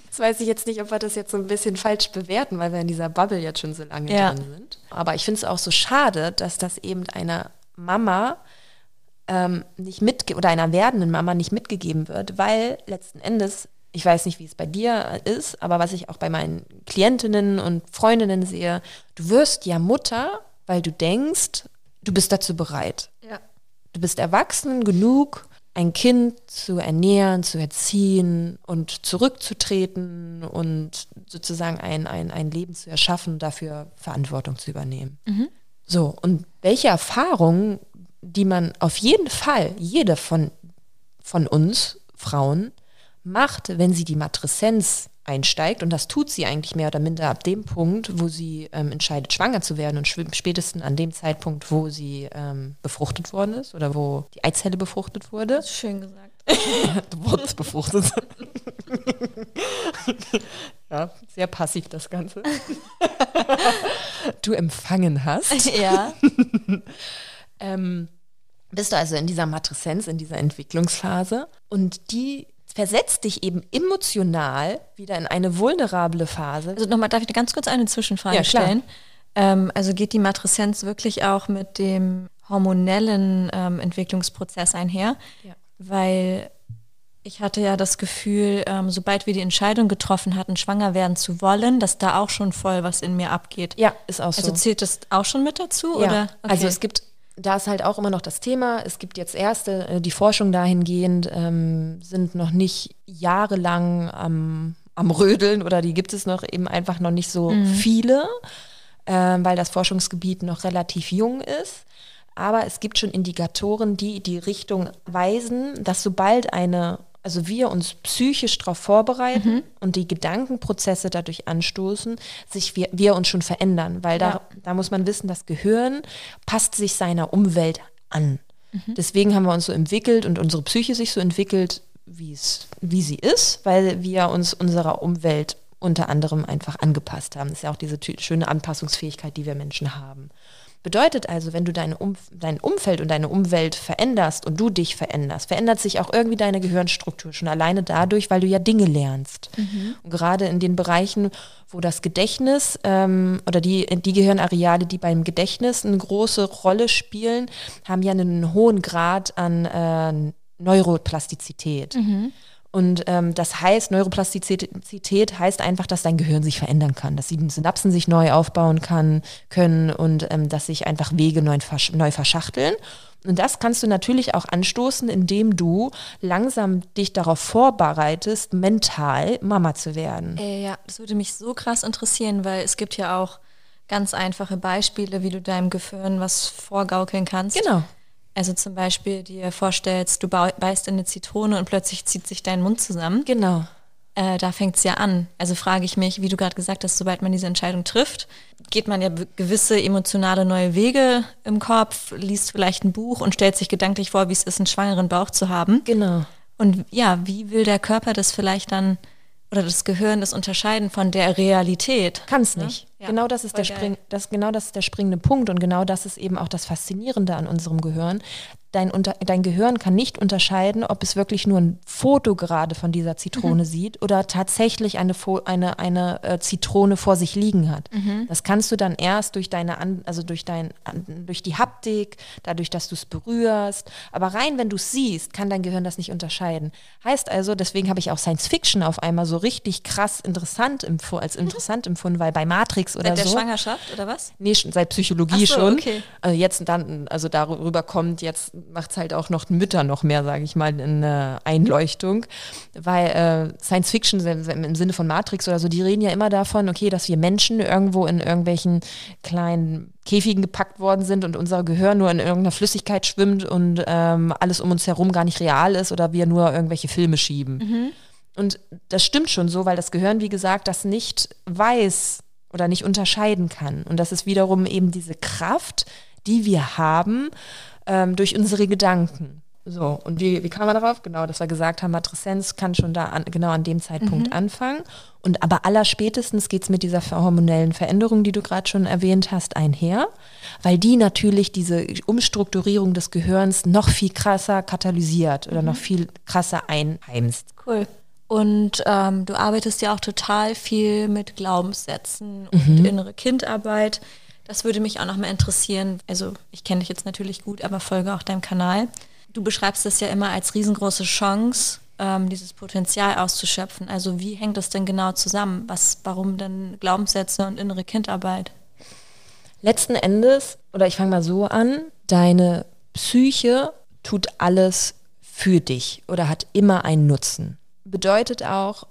Das weiß ich jetzt nicht, ob wir das jetzt so ein bisschen falsch bewerten, weil wir in dieser Bubble jetzt schon so lange Ja. drin sind. Aber ich finde es auch so schade, dass das eben einer Mama ähm, nicht mitge oder einer werdenden Mama nicht mitgegeben wird, weil letzten Endes, ich weiß nicht, wie es bei dir ist, aber was ich auch bei meinen Klientinnen und Freundinnen sehe, du wirst ja Mutter, weil du denkst, du bist dazu bereit. Ja. Du bist erwachsen genug, ein Kind zu ernähren, zu erziehen und zurückzutreten und sozusagen ein, ein, ein Leben zu erschaffen, dafür Verantwortung zu übernehmen. So, und welche Erfahrungen, die man auf jeden Fall, jede von, von uns Frauen macht, wenn sie die Matreszenz einsteigt, und das tut sie eigentlich mehr oder minder ab dem Punkt, wo sie ähm, entscheidet, schwanger zu werden und spätestens an dem Zeitpunkt, wo sie ähm, befruchtet worden ist oder wo die Eizelle befruchtet wurde. Schön gesagt. (laughs) Wurz befruchtet. (laughs) ja, sehr passiv das Ganze. du empfangen hast. (laughs) ja. ähm, bist du also in dieser Matreszenz, in dieser Entwicklungsphase und die versetzt dich eben emotional wieder in eine vulnerable Phase. Also nochmal, darf ich ganz kurz eine Zwischenfrage Ja, stellen? Ähm, also geht die Matreszenz wirklich auch mit dem hormonellen ähm, Entwicklungsprozess einher? Ja. Weil ich hatte ja das Gefühl, ähm, sobald wir die Entscheidung getroffen hatten, schwanger werden zu wollen, dass da auch schon voll was in mir abgeht. ja, ist auch so. Also zählt das auch schon mit dazu? Ja, Oder? Okay. also es gibt, da ist halt auch immer noch das Thema, es gibt jetzt erste, äh, die Forschung dahingehend ähm, sind noch nicht jahrelang am, am Rödeln oder die gibt es noch eben einfach noch nicht so viele, ähm, weil das Forschungsgebiet noch relativ jung ist. Aber es gibt schon Indikatoren, die die Richtung weisen, dass sobald eine, also wir uns psychisch darauf vorbereiten und die Gedankenprozesse dadurch anstoßen, sich wir, wir uns schon verändern. Weil da, Ja. da muss man wissen, das Gehirn passt sich seiner Umwelt an. Deswegen haben wir uns so entwickelt und unsere Psyche sich so entwickelt, wie es, wie sie ist, weil wir uns unserer Umwelt unter anderem einfach angepasst haben. Das ist ja auch diese schöne Anpassungsfähigkeit, die wir Menschen haben. Bedeutet also, wenn du deine um dein Umfeld und deine Umwelt veränderst und du dich veränderst, verändert sich auch irgendwie deine Gehirnstruktur schon alleine dadurch, weil du ja Dinge lernst. Und gerade in den Bereichen, wo das Gedächtnis ähm, oder die, die Gehirnareale, die beim Gedächtnis eine große Rolle spielen, haben ja einen hohen Grad an äh, Neuroplastizität. Und ähm, das heißt, Neuroplastizität heißt einfach, dass dein Gehirn sich verändern kann, dass die Synapsen sich neu aufbauen kann, können und ähm, dass sich einfach Wege neu, versch neu verschachteln. Und das kannst du natürlich auch anstoßen, indem du langsam dich darauf vorbereitest, mental Mama zu werden. Äh, ja, das würde mich so krass interessieren, weil es gibt ja auch ganz einfache Beispiele, wie du deinem Gehirn was vorgaukeln kannst. Genau. Also zum Beispiel dir vorstellst, du beißt in eine Zitrone und plötzlich zieht sich dein Mund zusammen. Genau. Äh, da fängt es ja an. Also frage ich mich, wie du gerade gesagt hast, sobald man diese Entscheidung trifft, geht man ja gewisse emotionale neue Wege im Kopf, liest vielleicht ein Buch und stellt sich gedanklich vor, wie es ist, einen schwangeren Bauch zu haben. Genau. Und ja, wie will der Körper das vielleicht dann oder das Gehirn das unterscheiden von der Realität? Kann's Ne? nicht. Ja, genau das ist der. Spring, das, genau das ist der springende Punkt und genau das ist eben auch das Faszinierende an unserem Gehirn. Dein, unter, dein Gehirn kann nicht unterscheiden, ob es wirklich nur ein Foto gerade von dieser Zitrone Mhm. sieht oder tatsächlich eine, Fo- eine, eine äh, Zitrone vor sich liegen hat. Mhm. Das kannst du dann erst durch deine, an, also durch dein, an, durch die Haptik, dadurch, dass du es berührst. Aber rein, wenn du es siehst, kann dein Gehirn das nicht unterscheiden. Heißt also, deswegen habe ich auch Science Fiction auf einmal so richtig krass interessant empfu- als interessant empfunden, weil bei Matrix oder Seit der so. Schwangerschaft oder was? Nee, seit Psychologie so, schon. okay. Also jetzt dann, also darüber kommt jetzt macht es halt auch noch Mütter noch mehr, sage ich mal, in äh, Einleuchtung. Weil äh, Science Fiction im Sinne von Matrix oder so, die reden ja immer davon, okay, dass wir Menschen irgendwo in irgendwelchen kleinen Käfigen gepackt worden sind und unser Gehör nur in irgendeiner Flüssigkeit schwimmt und ähm, alles um uns herum gar nicht real ist oder wir nur irgendwelche Filme schieben. Mhm. Und das stimmt schon so, weil das Gehirn, wie gesagt, das nicht weiß oder nicht unterscheiden kann. Und das ist wiederum eben diese Kraft, die wir haben ähm, durch unsere Gedanken. So, und wie, wie kam man darauf? Genau, dass wir gesagt haben, Matreszenz kann schon da an, genau an dem Zeitpunkt mhm. anfangen. Und aber allerspätestens geht es mit dieser hormonellen Veränderung, die du gerade schon erwähnt hast, einher, weil die natürlich diese Umstrukturierung des Gehirns noch viel krasser katalysiert oder mhm. noch viel krasser einheimst. Cool. Und ähm, du arbeitest ja auch total viel mit Glaubenssätzen und mhm. innere Kindarbeit. Das würde mich auch noch mal interessieren. Also ich kenne dich jetzt natürlich gut, aber folge auch deinem Kanal. Du beschreibst das ja immer als riesengroße Chance, ähm, dieses Potenzial auszuschöpfen. Also wie hängt das denn genau zusammen? Was, warum denn Glaubenssätze und innere Kindarbeit? Letzten Endes, oder ich fange mal so an, deine Psyche tut alles für dich oder hat immer einen Nutzen. Bedeutet auch,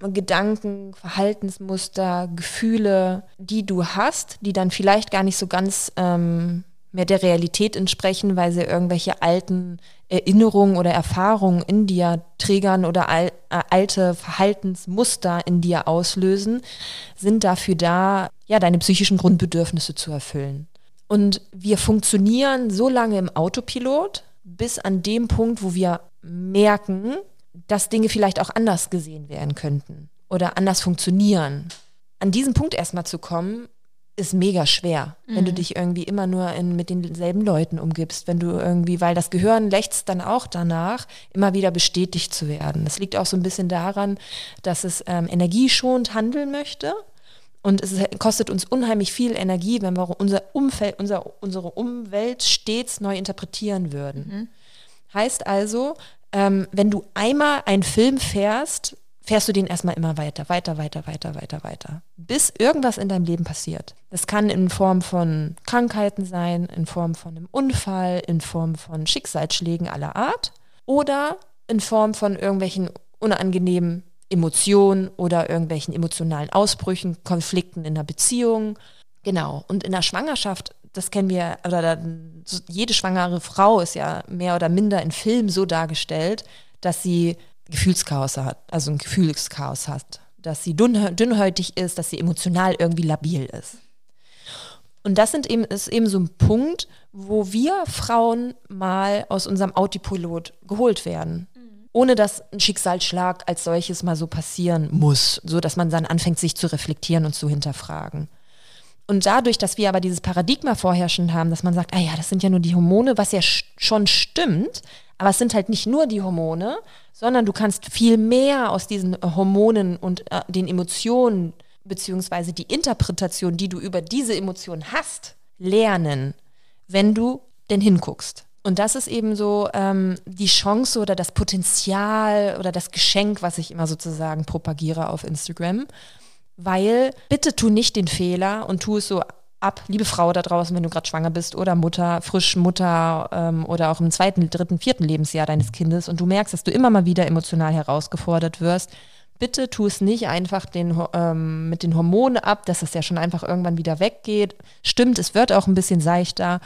Gedanken, Verhaltensmuster, Gefühle, die du hast, die dann vielleicht gar nicht so ganz ähm, mehr der Realität entsprechen, weil sie irgendwelche alten Erinnerungen oder Erfahrungen in dir triggern oder al äh, alte Verhaltensmuster in dir auslösen, sind dafür da, ja, deine psychischen Grundbedürfnisse zu erfüllen. Und wir funktionieren so lange im Autopilot, bis an dem Punkt, wo wir merken, dass Dinge vielleicht auch anders gesehen werden könnten oder anders funktionieren. An diesen Punkt erstmal zu kommen, ist mega schwer, mhm. wenn du mhm. dich irgendwie immer nur in, mit denselben Leuten umgibst, wenn du irgendwie, weil das Gehirn lächzt dann auch danach, immer wieder bestätigt zu werden. Das liegt auch so ein bisschen daran, dass es ähm, energieschonend handeln möchte. Und es kostet uns unheimlich viel Energie, wenn wir unser Umfeld, unser, unsere Umwelt stets neu interpretieren würden. Mhm. Heißt also, ähm, wenn du einmal einen Film fährst, fährst du den erstmal immer weiter, weiter, weiter, weiter, weiter, weiter, bis irgendwas in deinem Leben passiert. Das kann in Form von Krankheiten sein, in Form von einem Unfall, in Form von Schicksalsschlägen aller Art oder in Form von irgendwelchen unangenehmen Emotionen oder irgendwelchen emotionalen Ausbrüchen, Konflikten in der Beziehung. Genau. Und in der Schwangerschaft das kennen wir, oder jede schwangere Frau ist ja mehr oder minder in Filmen so dargestellt, dass sie Gefühlschaos hat, also ein Gefühlschaos hat, dass sie dünnhäutig ist, dass sie emotional irgendwie labil ist. Und das sind eben, ist eben so ein Punkt, wo wir Frauen mal aus unserem Autopilot geholt werden. Mhm. Ohne dass ein Schicksalsschlag als solches mal so passieren muss, so dass man dann anfängt, sich zu reflektieren und zu hinterfragen. Und dadurch, dass wir aber dieses Paradigma vorherrschend haben, dass man sagt, ah ja, das sind ja nur die Hormone, was ja schon stimmt, aber es sind halt nicht nur die Hormone, sondern du kannst viel mehr aus diesen Hormonen und äh, den Emotionen beziehungsweise die Interpretation, die du über diese Emotionen hast, lernen, wenn du denn hinguckst. Und das ist eben so ähm, die Chance oder das Potenzial oder das Geschenk, was ich immer sozusagen propagiere auf Instagram weil bitte tu nicht den Fehler und tu es so ab, liebe Frau da draußen, wenn du gerade schwanger bist oder Mutter, frisch Mutter ähm, oder auch im zweiten, dritten, vierten Lebensjahr deines Kindes und du merkst, dass du immer mal wieder emotional herausgefordert wirst, bitte tu es nicht einfach den, ähm, mit den Hormonen ab, dass es ja schon einfach irgendwann wieder weggeht. Stimmt, es wird auch ein bisschen seichter.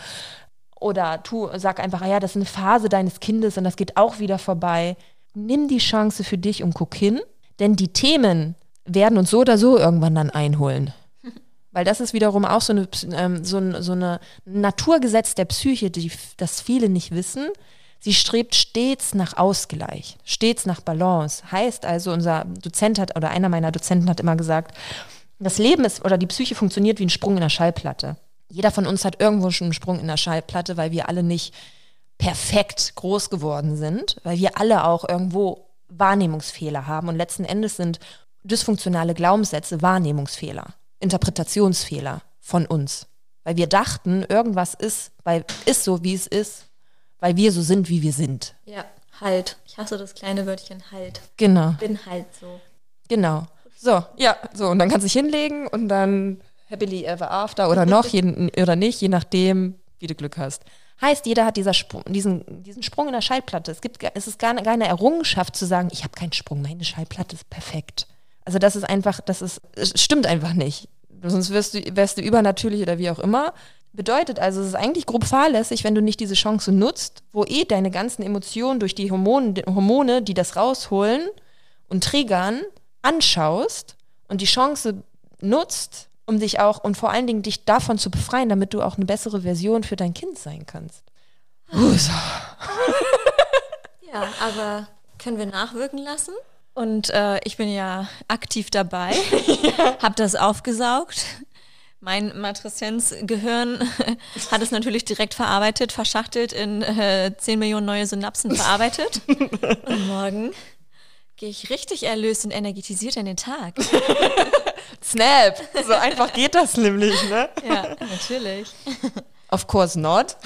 Oder tu, sag einfach, ah ja, das ist eine Phase deines Kindes und das geht auch wieder vorbei. Nimm die Chance für dich und guck hin, denn die Themen, werden uns so oder so irgendwann dann einholen. Weil das ist wiederum auch so eine, ähm, so, ein, so eine Naturgesetz der Psyche, die, das viele nicht wissen. Sie strebt stets nach Ausgleich, stets nach Balance. Heißt also, unser Dozent hat, oder einer meiner Dozenten hat immer gesagt, das Leben ist, oder die Psyche funktioniert wie ein Sprung in der Schallplatte. Jeder von uns hat irgendwo schon einen Sprung in der Schallplatte, weil wir alle nicht perfekt groß geworden sind, weil wir alle auch irgendwo Wahrnehmungsfehler haben. Und letzten Endes sind dysfunktionale Glaubenssätze Wahrnehmungsfehler, Interpretationsfehler von uns. Weil wir dachten, irgendwas ist, weil, ist so, wie es ist, weil wir so sind, wie wir sind. Ja, halt. Ich hasse das kleine Wörtchen halt. Genau. Bin halt so. Genau. So, ja, so, und dann kannst du dich hinlegen und dann happily ever after oder noch, (laughs) jeden, oder nicht, je nachdem, wie du Glück hast. Heißt, jeder hat dieser Sprung, diesen, diesen Sprung in der Schallplatte. Es, gibt, es ist gar keine Errungenschaft zu sagen, ich habe keinen Sprung, meine Schallplatte ist perfekt. Also das ist einfach, das ist, es stimmt einfach nicht. Sonst wirst du, wärst du übernatürlich oder wie auch immer. Bedeutet also, es ist eigentlich grob fahrlässig, wenn du nicht diese Chance nutzt, wo eh deine ganzen Emotionen durch die Hormone, Hormone die das rausholen und triggern, anschaust und die Chance nutzt, um dich auch und vor allen Dingen dich davon zu befreien, damit du auch eine bessere Version für dein Kind sein kannst. So. (laughs) ja, aber können wir nachwirken lassen? Und äh, ich bin ja aktiv dabei, (laughs) habe das aufgesaugt. Mein Matreszenz-Gehirn (laughs) hat es natürlich direkt verarbeitet, verschachtelt in äh, 10 Millionen neue Synapsen verarbeitet. (laughs) Und morgen gehe ich richtig erlöst und energetisiert in den Tag. Snap! So einfach geht das nämlich, ne? Ja, natürlich. Of course not.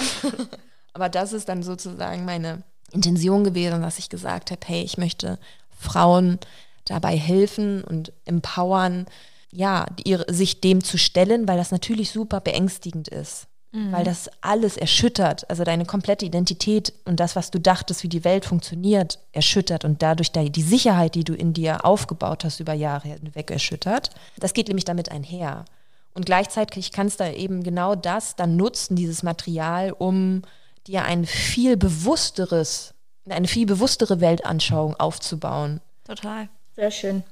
Aber das ist dann sozusagen meine Intention gewesen, dass ich gesagt habe, hey, ich möchte Frauen dabei helfen und empowern, ja, ihre, sich dem zu stellen, weil das natürlich super beängstigend ist. Mhm. Weil das alles erschüttert, also deine komplette Identität und das, was du dachtest, wie die Welt funktioniert, erschüttert und dadurch die Sicherheit, die du in dir aufgebaut hast, über Jahre hinweg erschüttert. Das geht nämlich damit einher. Und gleichzeitig kannst du eben genau das dann nutzen, dieses Material, um dir ein viel bewussteres, eine viel bewusstere Weltanschauung aufzubauen. Total. Sehr schön.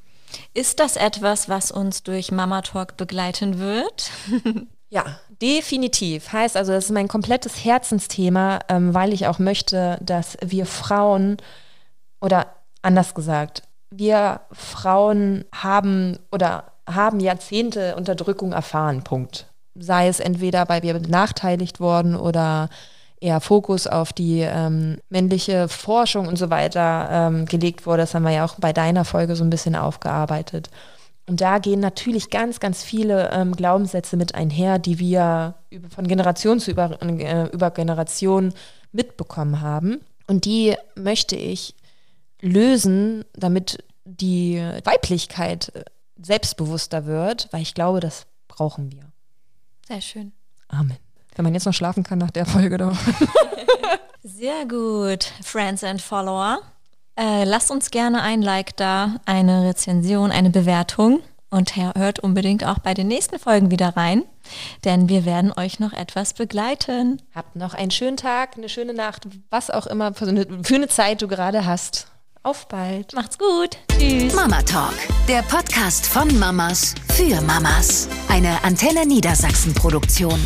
Ist das etwas, was uns durch Mama Talk begleiten wird? (laughs) ja, definitiv. Heißt also, das ist mein komplettes Herzensthema, ähm, weil ich auch möchte, dass wir Frauen oder anders gesagt, wir Frauen haben oder haben Jahrzehnte Unterdrückung erfahren, Punkt. Sei es entweder, weil wir benachteiligt worden oder eher Fokus auf die ähm, männliche Forschung und so weiter ähm, gelegt wurde. Das haben wir ja auch bei deiner Folge so ein bisschen aufgearbeitet. Und da gehen natürlich ganz, ganz viele ähm, Glaubenssätze mit einher, die wir von Generation zu über, äh, über Generation mitbekommen haben. Und die möchte ich lösen, damit die Weiblichkeit äh, selbstbewusster wird, weil ich glaube, das brauchen wir. Sehr schön. Amen. Wenn man jetzt noch schlafen kann nach der Folge doch. (laughs) Sehr gut, Friends and Follower. Äh, lasst uns gerne ein Like da, eine Rezension, eine Bewertung und hört unbedingt auch bei den nächsten Folgen wieder rein, denn wir werden euch noch etwas begleiten. Habt noch einen schönen Tag, eine schöne Nacht, was auch immer für eine, für eine Zeit du gerade hast. Auf bald. Macht's gut. Tschüss. Mama Talk, der Podcast von Mamas für Mamas. Eine Antenne Niedersachsen Produktion.